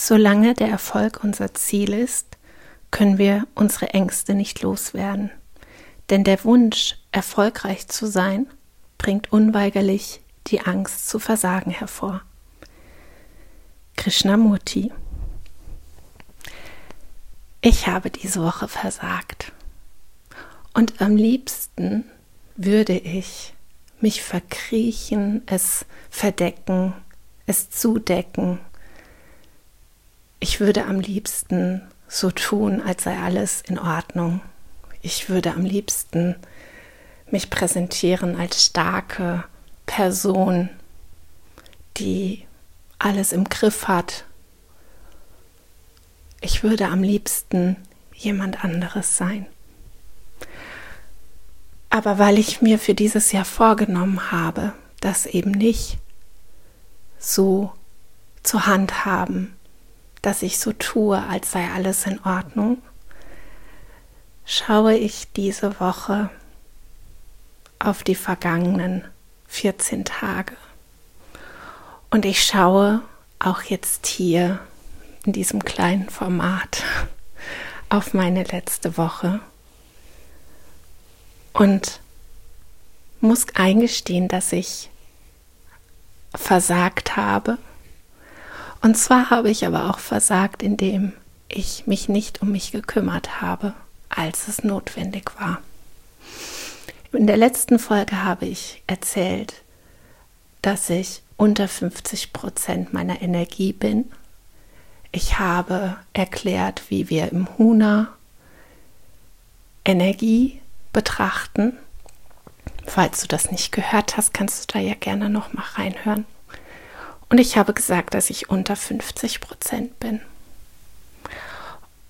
Solange der Erfolg unser Ziel ist, können wir unsere Ängste nicht loswerden. Denn der Wunsch, erfolgreich zu sein, bringt unweigerlich die Angst zu versagen hervor. Krishnamurti Ich habe diese Woche versagt. Und am liebsten würde ich mich verkriechen, es verdecken, es zudecken. Ich würde am liebsten so tun, als sei alles in Ordnung. Ich würde am liebsten mich präsentieren als starke Person, die alles im Griff hat. Ich würde am liebsten jemand anderes sein. Aber weil ich mir für dieses Jahr vorgenommen habe, das eben nicht so zu handhaben, dass ich so tue, als sei alles in Ordnung, schaue ich diese Woche auf die vergangenen 14 Tage. Und ich schaue auch jetzt hier in diesem kleinen Format auf meine letzte Woche und muss eingestehen, dass ich versagt habe. Und zwar habe ich aber auch versagt, indem ich mich nicht um mich gekümmert habe, als es notwendig war. In der letzten Folge habe ich erzählt, dass ich unter 50 Prozent meiner Energie bin. Ich habe erklärt, wie wir im Huna Energie betrachten. Falls du das nicht gehört hast, kannst du da ja gerne noch mal reinhören. Und ich habe gesagt, dass ich unter 50 Prozent bin.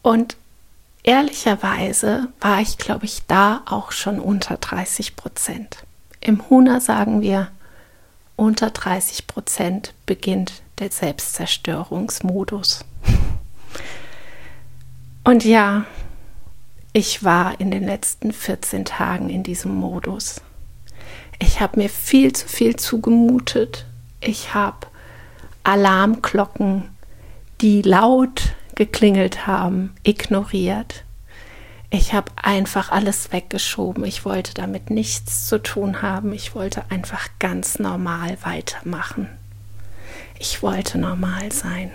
Und ehrlicherweise war ich, glaube ich, da auch schon unter 30 Prozent. Im Huna sagen wir, unter 30 Prozent beginnt der Selbstzerstörungsmodus. Und ja, ich war in den letzten 14 Tagen in diesem Modus. Ich habe mir viel zu viel zugemutet. Ich habe Alarmglocken, die laut geklingelt haben, ignoriert. Ich habe einfach alles weggeschoben. Ich wollte damit nichts zu tun haben. Ich wollte einfach ganz normal weitermachen. Ich wollte normal sein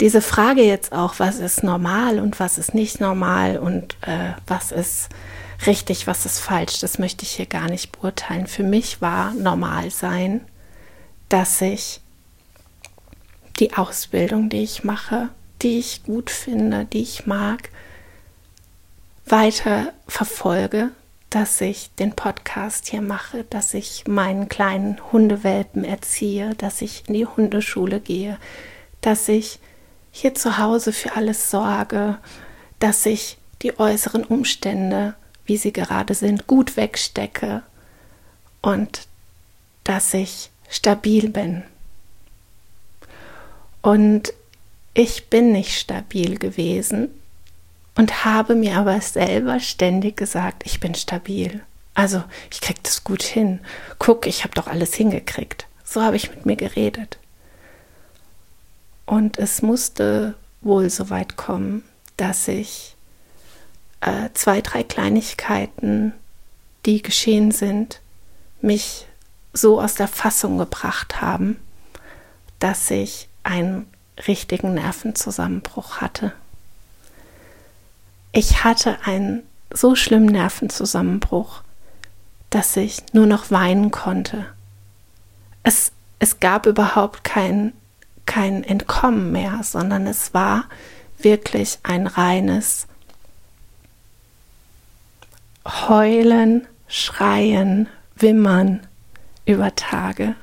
diese Frage jetzt auch, was ist normal und was ist nicht normal und äh, was ist richtig, was ist falsch, das möchte ich hier gar nicht beurteilen. Für mich war normal sein, dass ich die Ausbildung, die ich mache, die ich gut finde, die ich mag, weiter verfolge, dass ich den Podcast hier mache, dass ich meinen kleinen Hundewelpen erziehe, dass ich in die Hundeschule gehe, dass ich hier zu Hause für alles sorge, dass ich die äußeren Umstände, wie sie gerade sind, gut wegstecke und dass ich stabil bin. Und ich bin nicht stabil gewesen und habe mir aber selber ständig gesagt, ich bin stabil. Also ich krieg das gut hin. Guck, ich habe doch alles hingekriegt. So habe ich mit mir geredet. Und es musste wohl so weit kommen, dass ich äh, zwei, drei Kleinigkeiten, die geschehen sind, mich so aus der Fassung gebracht haben, dass ich einen richtigen Nervenzusammenbruch hatte. Ich hatte einen so schlimmen Nervenzusammenbruch, dass ich nur noch weinen konnte. Es, es gab überhaupt kein kein Entkommen mehr, sondern es war wirklich ein reines Heulen, Schreien, Wimmern über Tage.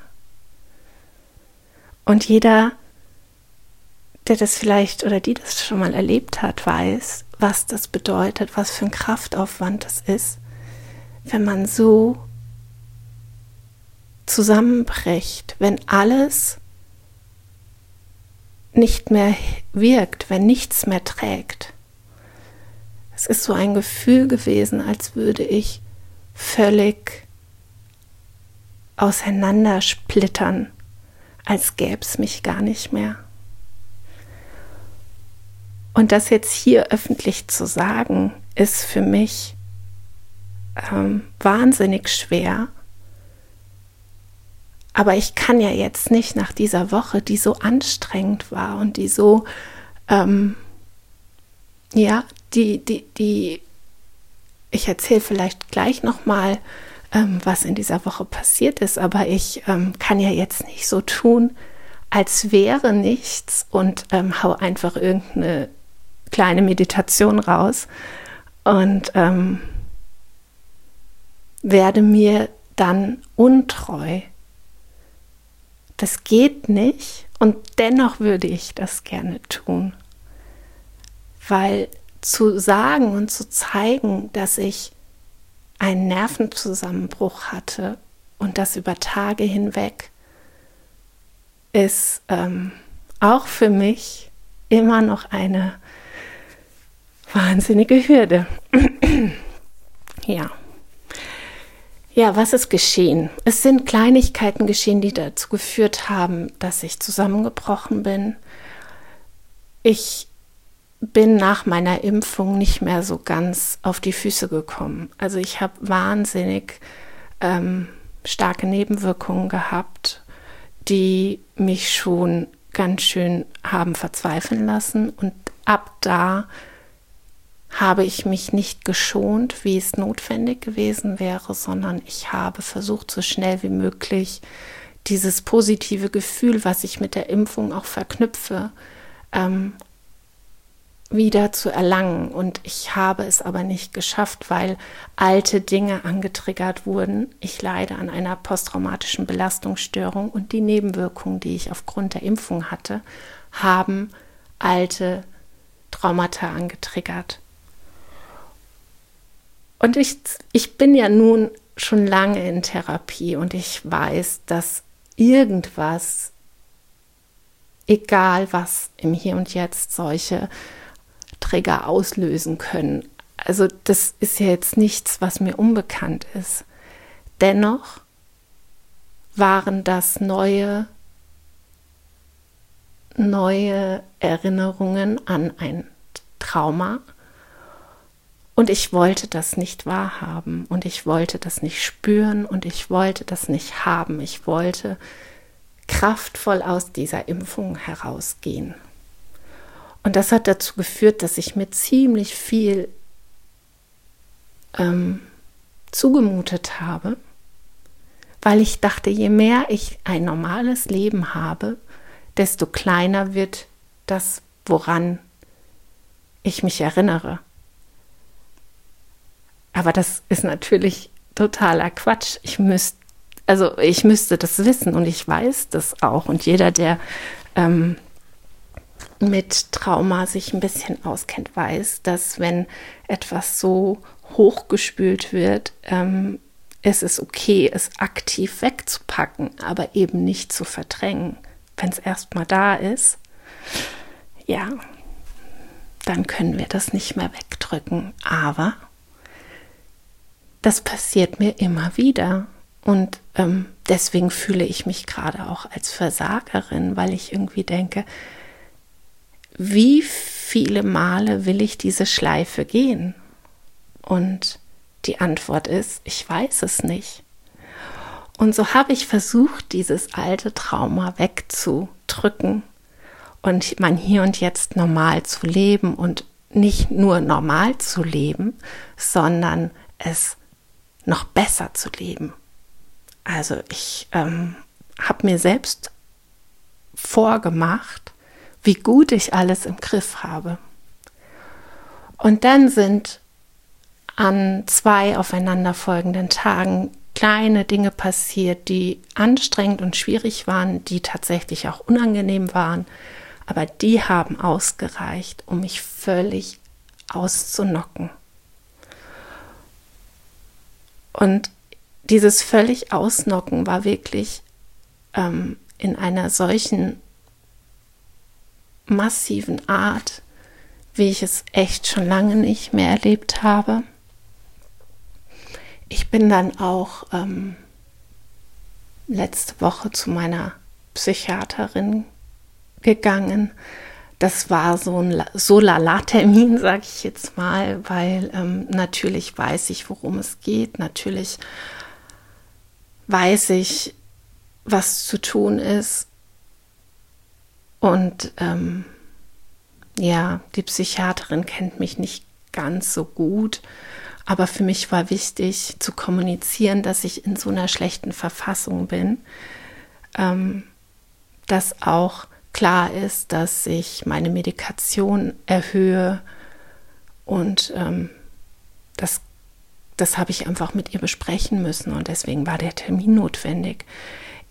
Und jeder, der das vielleicht oder die das schon mal erlebt hat, weiß, was das bedeutet, was für ein Kraftaufwand das ist, wenn man so zusammenbricht, wenn alles nicht mehr wirkt, wenn nichts mehr trägt. Es ist so ein Gefühl gewesen, als würde ich völlig auseinandersplittern, als gäbe es mich gar nicht mehr. Und das jetzt hier öffentlich zu sagen, ist für mich ähm, wahnsinnig schwer. Aber ich kann ja jetzt nicht nach dieser Woche, die so anstrengend war und die so, ähm, ja, die, die, die, ich erzähle vielleicht gleich nochmal, ähm, was in dieser Woche passiert ist, aber ich ähm, kann ja jetzt nicht so tun, als wäre nichts und ähm, hau einfach irgendeine kleine Meditation raus und ähm, werde mir dann untreu. Das geht nicht und dennoch würde ich das gerne tun, weil zu sagen und zu zeigen, dass ich einen Nervenzusammenbruch hatte und das über Tage hinweg, ist ähm, auch für mich immer noch eine wahnsinnige Hürde. ja. Ja, was ist geschehen? Es sind Kleinigkeiten geschehen, die dazu geführt haben, dass ich zusammengebrochen bin. Ich bin nach meiner Impfung nicht mehr so ganz auf die Füße gekommen. Also ich habe wahnsinnig ähm, starke Nebenwirkungen gehabt, die mich schon ganz schön haben verzweifeln lassen. Und ab da habe ich mich nicht geschont, wie es notwendig gewesen wäre, sondern ich habe versucht, so schnell wie möglich dieses positive Gefühl, was ich mit der Impfung auch verknüpfe, ähm, wieder zu erlangen. Und ich habe es aber nicht geschafft, weil alte Dinge angetriggert wurden. Ich leide an einer posttraumatischen Belastungsstörung und die Nebenwirkungen, die ich aufgrund der Impfung hatte, haben alte Traumata angetriggert. Und ich, ich bin ja nun schon lange in Therapie und ich weiß, dass irgendwas, egal was im Hier und Jetzt, solche Trigger auslösen können. Also das ist ja jetzt nichts, was mir unbekannt ist. Dennoch waren das neue, neue Erinnerungen an ein Trauma, und ich wollte das nicht wahrhaben und ich wollte das nicht spüren und ich wollte das nicht haben. Ich wollte kraftvoll aus dieser Impfung herausgehen. Und das hat dazu geführt, dass ich mir ziemlich viel ähm, zugemutet habe, weil ich dachte, je mehr ich ein normales Leben habe, desto kleiner wird das, woran ich mich erinnere. Aber das ist natürlich totaler Quatsch. Ich müsste, also ich müsste das wissen und ich weiß das auch. Und jeder, der ähm, mit Trauma sich ein bisschen auskennt, weiß, dass wenn etwas so hochgespült wird, ähm, ist es okay, es aktiv wegzupacken, aber eben nicht zu verdrängen. Wenn es erstmal da ist, ja, dann können wir das nicht mehr wegdrücken. Aber das passiert mir immer wieder. Und ähm, deswegen fühle ich mich gerade auch als Versagerin, weil ich irgendwie denke, wie viele Male will ich diese Schleife gehen? Und die Antwort ist, ich weiß es nicht. Und so habe ich versucht, dieses alte Trauma wegzudrücken und mein Hier und Jetzt normal zu leben und nicht nur normal zu leben, sondern es noch besser zu leben. Also ich ähm, habe mir selbst vorgemacht, wie gut ich alles im Griff habe. Und dann sind an zwei aufeinanderfolgenden Tagen kleine Dinge passiert, die anstrengend und schwierig waren, die tatsächlich auch unangenehm waren, aber die haben ausgereicht, um mich völlig auszunocken. Und dieses völlig Ausnocken war wirklich ähm, in einer solchen massiven Art, wie ich es echt schon lange nicht mehr erlebt habe. Ich bin dann auch ähm, letzte Woche zu meiner Psychiaterin gegangen. Das war so ein so Lala-Termin, sage ich jetzt mal, weil ähm, natürlich weiß ich, worum es geht. Natürlich weiß ich, was zu tun ist. Und ähm, ja, die Psychiaterin kennt mich nicht ganz so gut. Aber für mich war wichtig zu kommunizieren, dass ich in so einer schlechten Verfassung bin, ähm, dass auch klar ist, dass ich meine Medikation erhöhe und ähm, das, das habe ich einfach mit ihr besprechen müssen und deswegen war der Termin notwendig.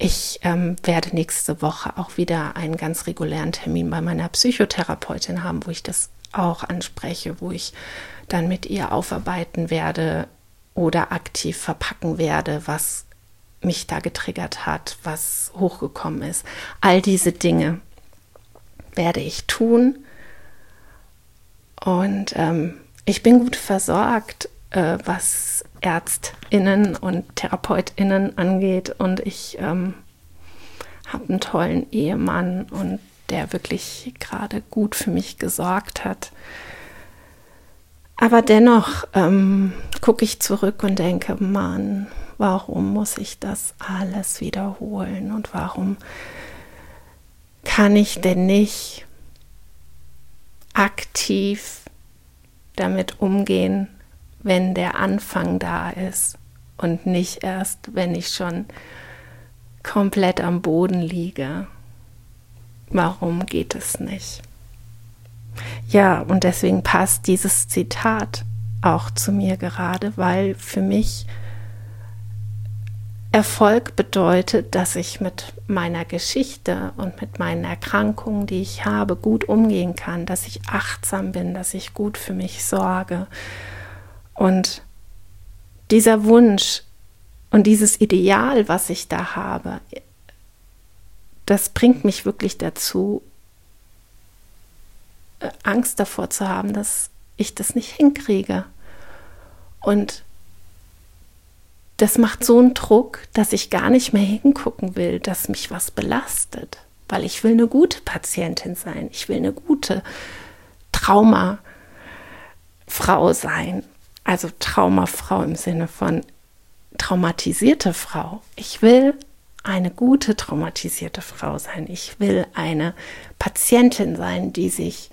Ich ähm, werde nächste Woche auch wieder einen ganz regulären Termin bei meiner Psychotherapeutin haben, wo ich das auch anspreche, wo ich dann mit ihr aufarbeiten werde oder aktiv verpacken werde, was mich da getriggert hat, was hochgekommen ist. All diese Dinge werde ich tun. Und ähm, ich bin gut versorgt, äh, was Ärztinnen und Therapeutinnen angeht. Und ich ähm, habe einen tollen Ehemann und der wirklich gerade gut für mich gesorgt hat. Aber dennoch ähm, gucke ich zurück und denke, Mann, warum muss ich das alles wiederholen und warum kann ich denn nicht aktiv damit umgehen, wenn der Anfang da ist und nicht erst, wenn ich schon komplett am Boden liege. Warum geht es nicht? Ja, und deswegen passt dieses Zitat auch zu mir gerade, weil für mich Erfolg bedeutet, dass ich mit meiner Geschichte und mit meinen Erkrankungen, die ich habe, gut umgehen kann, dass ich achtsam bin, dass ich gut für mich sorge. Und dieser Wunsch und dieses Ideal, was ich da habe, das bringt mich wirklich dazu, äh, Angst davor zu haben, dass ich das nicht hinkriege. Und das macht so einen Druck, dass ich gar nicht mehr hingucken will, dass mich was belastet, weil ich will eine gute Patientin sein, ich will eine gute Traumafrau sein, also Traumafrau im Sinne von traumatisierte Frau. Ich will eine gute traumatisierte Frau sein. Ich will eine Patientin sein, die sich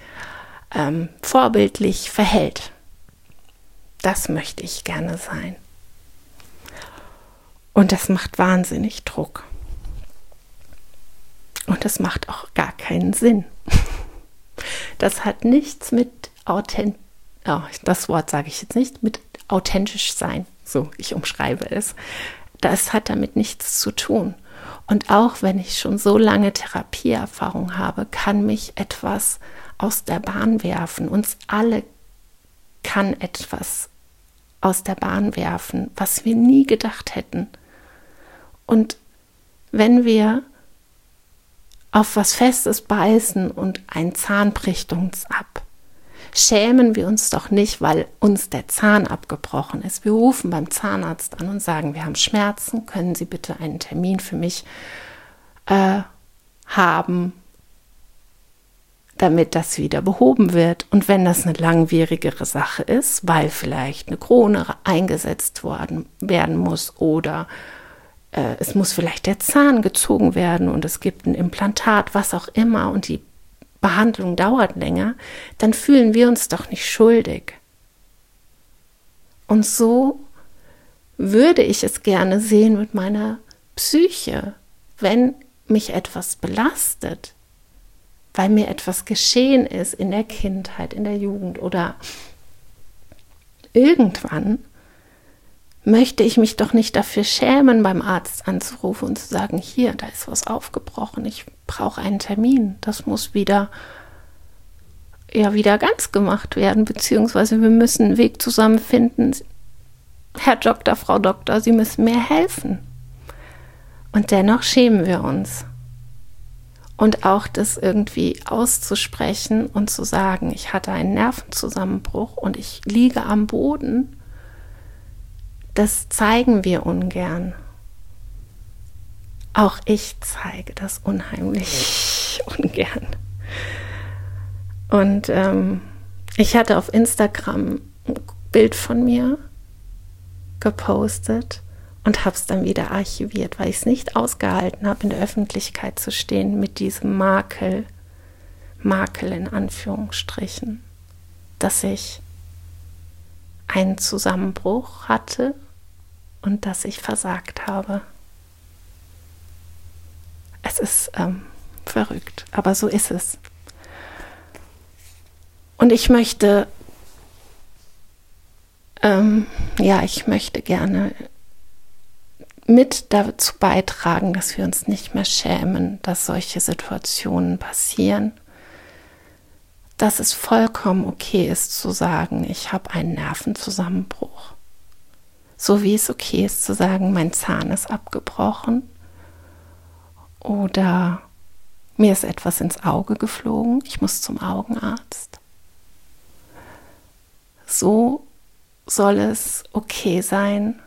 ähm, vorbildlich verhält. Das möchte ich gerne sein. Und das macht wahnsinnig Druck. Und das macht auch gar keinen Sinn. Das hat nichts mit authent oh, das Wort sage ich jetzt nicht, mit authentisch sein. So, ich umschreibe es. Das hat damit nichts zu tun. Und auch wenn ich schon so lange Therapieerfahrung habe, kann mich etwas aus der Bahn werfen. Uns alle kann etwas aus der Bahn werfen, was wir nie gedacht hätten. Und wenn wir auf was Festes beißen und ein Zahn bricht uns ab, schämen wir uns doch nicht, weil uns der Zahn abgebrochen ist. Wir rufen beim Zahnarzt an und sagen, wir haben Schmerzen, können Sie bitte einen Termin für mich äh, haben, damit das wieder behoben wird. Und wenn das eine langwierigere Sache ist, weil vielleicht eine Krone eingesetzt worden, werden muss oder äh, es muss vielleicht der Zahn gezogen werden und es gibt ein Implantat, was auch immer, und die Behandlung dauert länger, dann fühlen wir uns doch nicht schuldig. Und so würde ich es gerne sehen mit meiner Psyche, wenn mich etwas belastet, weil mir etwas geschehen ist in der Kindheit, in der Jugend oder irgendwann, möchte ich mich doch nicht dafür schämen, beim Arzt anzurufen und zu sagen, hier, da ist was aufgebrochen, ich brauche einen Termin, das muss wieder ja wieder ganz gemacht werden, beziehungsweise wir müssen einen Weg zusammenfinden. Herr Doktor, Frau Doktor, Sie müssen mir helfen. Und dennoch schämen wir uns. Und auch das irgendwie auszusprechen und zu sagen, ich hatte einen Nervenzusammenbruch und ich liege am Boden das zeigen wir ungern. Auch ich zeige das unheimlich ungern. Und ähm, ich hatte auf Instagram ein Bild von mir gepostet und habe es dann wieder archiviert, weil ich es nicht ausgehalten habe, in der Öffentlichkeit zu stehen mit diesem Makel, Makel in Anführungsstrichen, dass ich einen Zusammenbruch hatte und dass ich versagt habe. Es ist ähm, verrückt, aber so ist es. Und ich möchte, ähm, ja, ich möchte gerne mit dazu beitragen, dass wir uns nicht mehr schämen, dass solche Situationen passieren, dass es vollkommen okay ist zu sagen, ich habe einen Nervenzusammenbruch. So wie es okay ist zu sagen, mein Zahn ist abgebrochen oder mir ist etwas ins Auge geflogen, ich muss zum Augenarzt. So soll es okay sein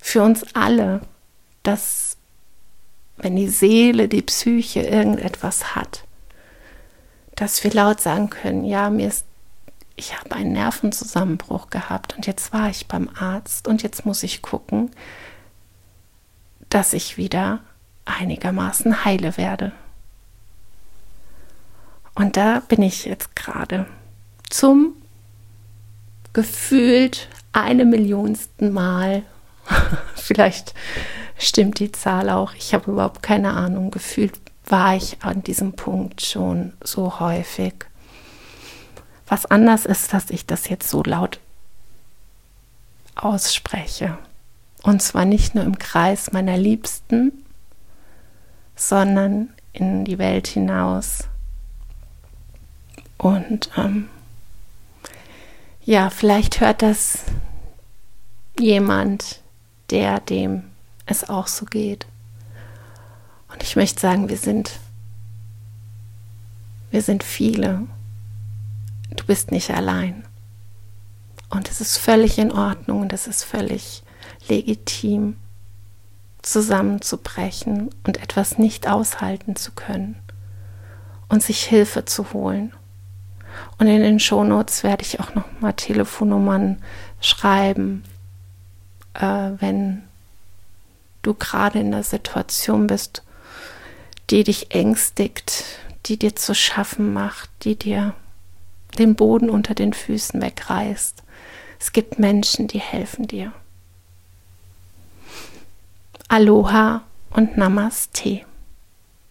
für uns alle, dass wenn die Seele, die Psyche irgendetwas hat, dass wir laut sagen können, ja, mir ist, ich habe einen Nervenzusammenbruch gehabt und jetzt war ich beim Arzt und jetzt muss ich gucken, dass ich wieder einigermaßen heile werde. Und da bin ich jetzt gerade zum gefühlt eine Millionsten Mal, vielleicht stimmt die Zahl auch, ich habe überhaupt keine Ahnung, gefühlt war ich an diesem Punkt schon so häufig. Was anders ist, dass ich das jetzt so laut ausspreche. Und zwar nicht nur im Kreis meiner Liebsten, sondern in die Welt hinaus. Und ähm, ja, vielleicht hört das jemand, der dem es auch so geht. Und ich möchte sagen, wir sind, wir sind viele. Du bist nicht allein. Und es ist völlig in Ordnung und es ist völlig legitim, zusammenzubrechen und etwas nicht aushalten zu können und sich Hilfe zu holen. Und in den Shownotes werde ich auch noch mal Telefonnummern schreiben, äh, wenn du gerade in der Situation bist, die dich ängstigt, die dir zu schaffen macht, die dir den Boden unter den Füßen wegreißt. Es gibt Menschen, die helfen dir. Aloha und Namaste.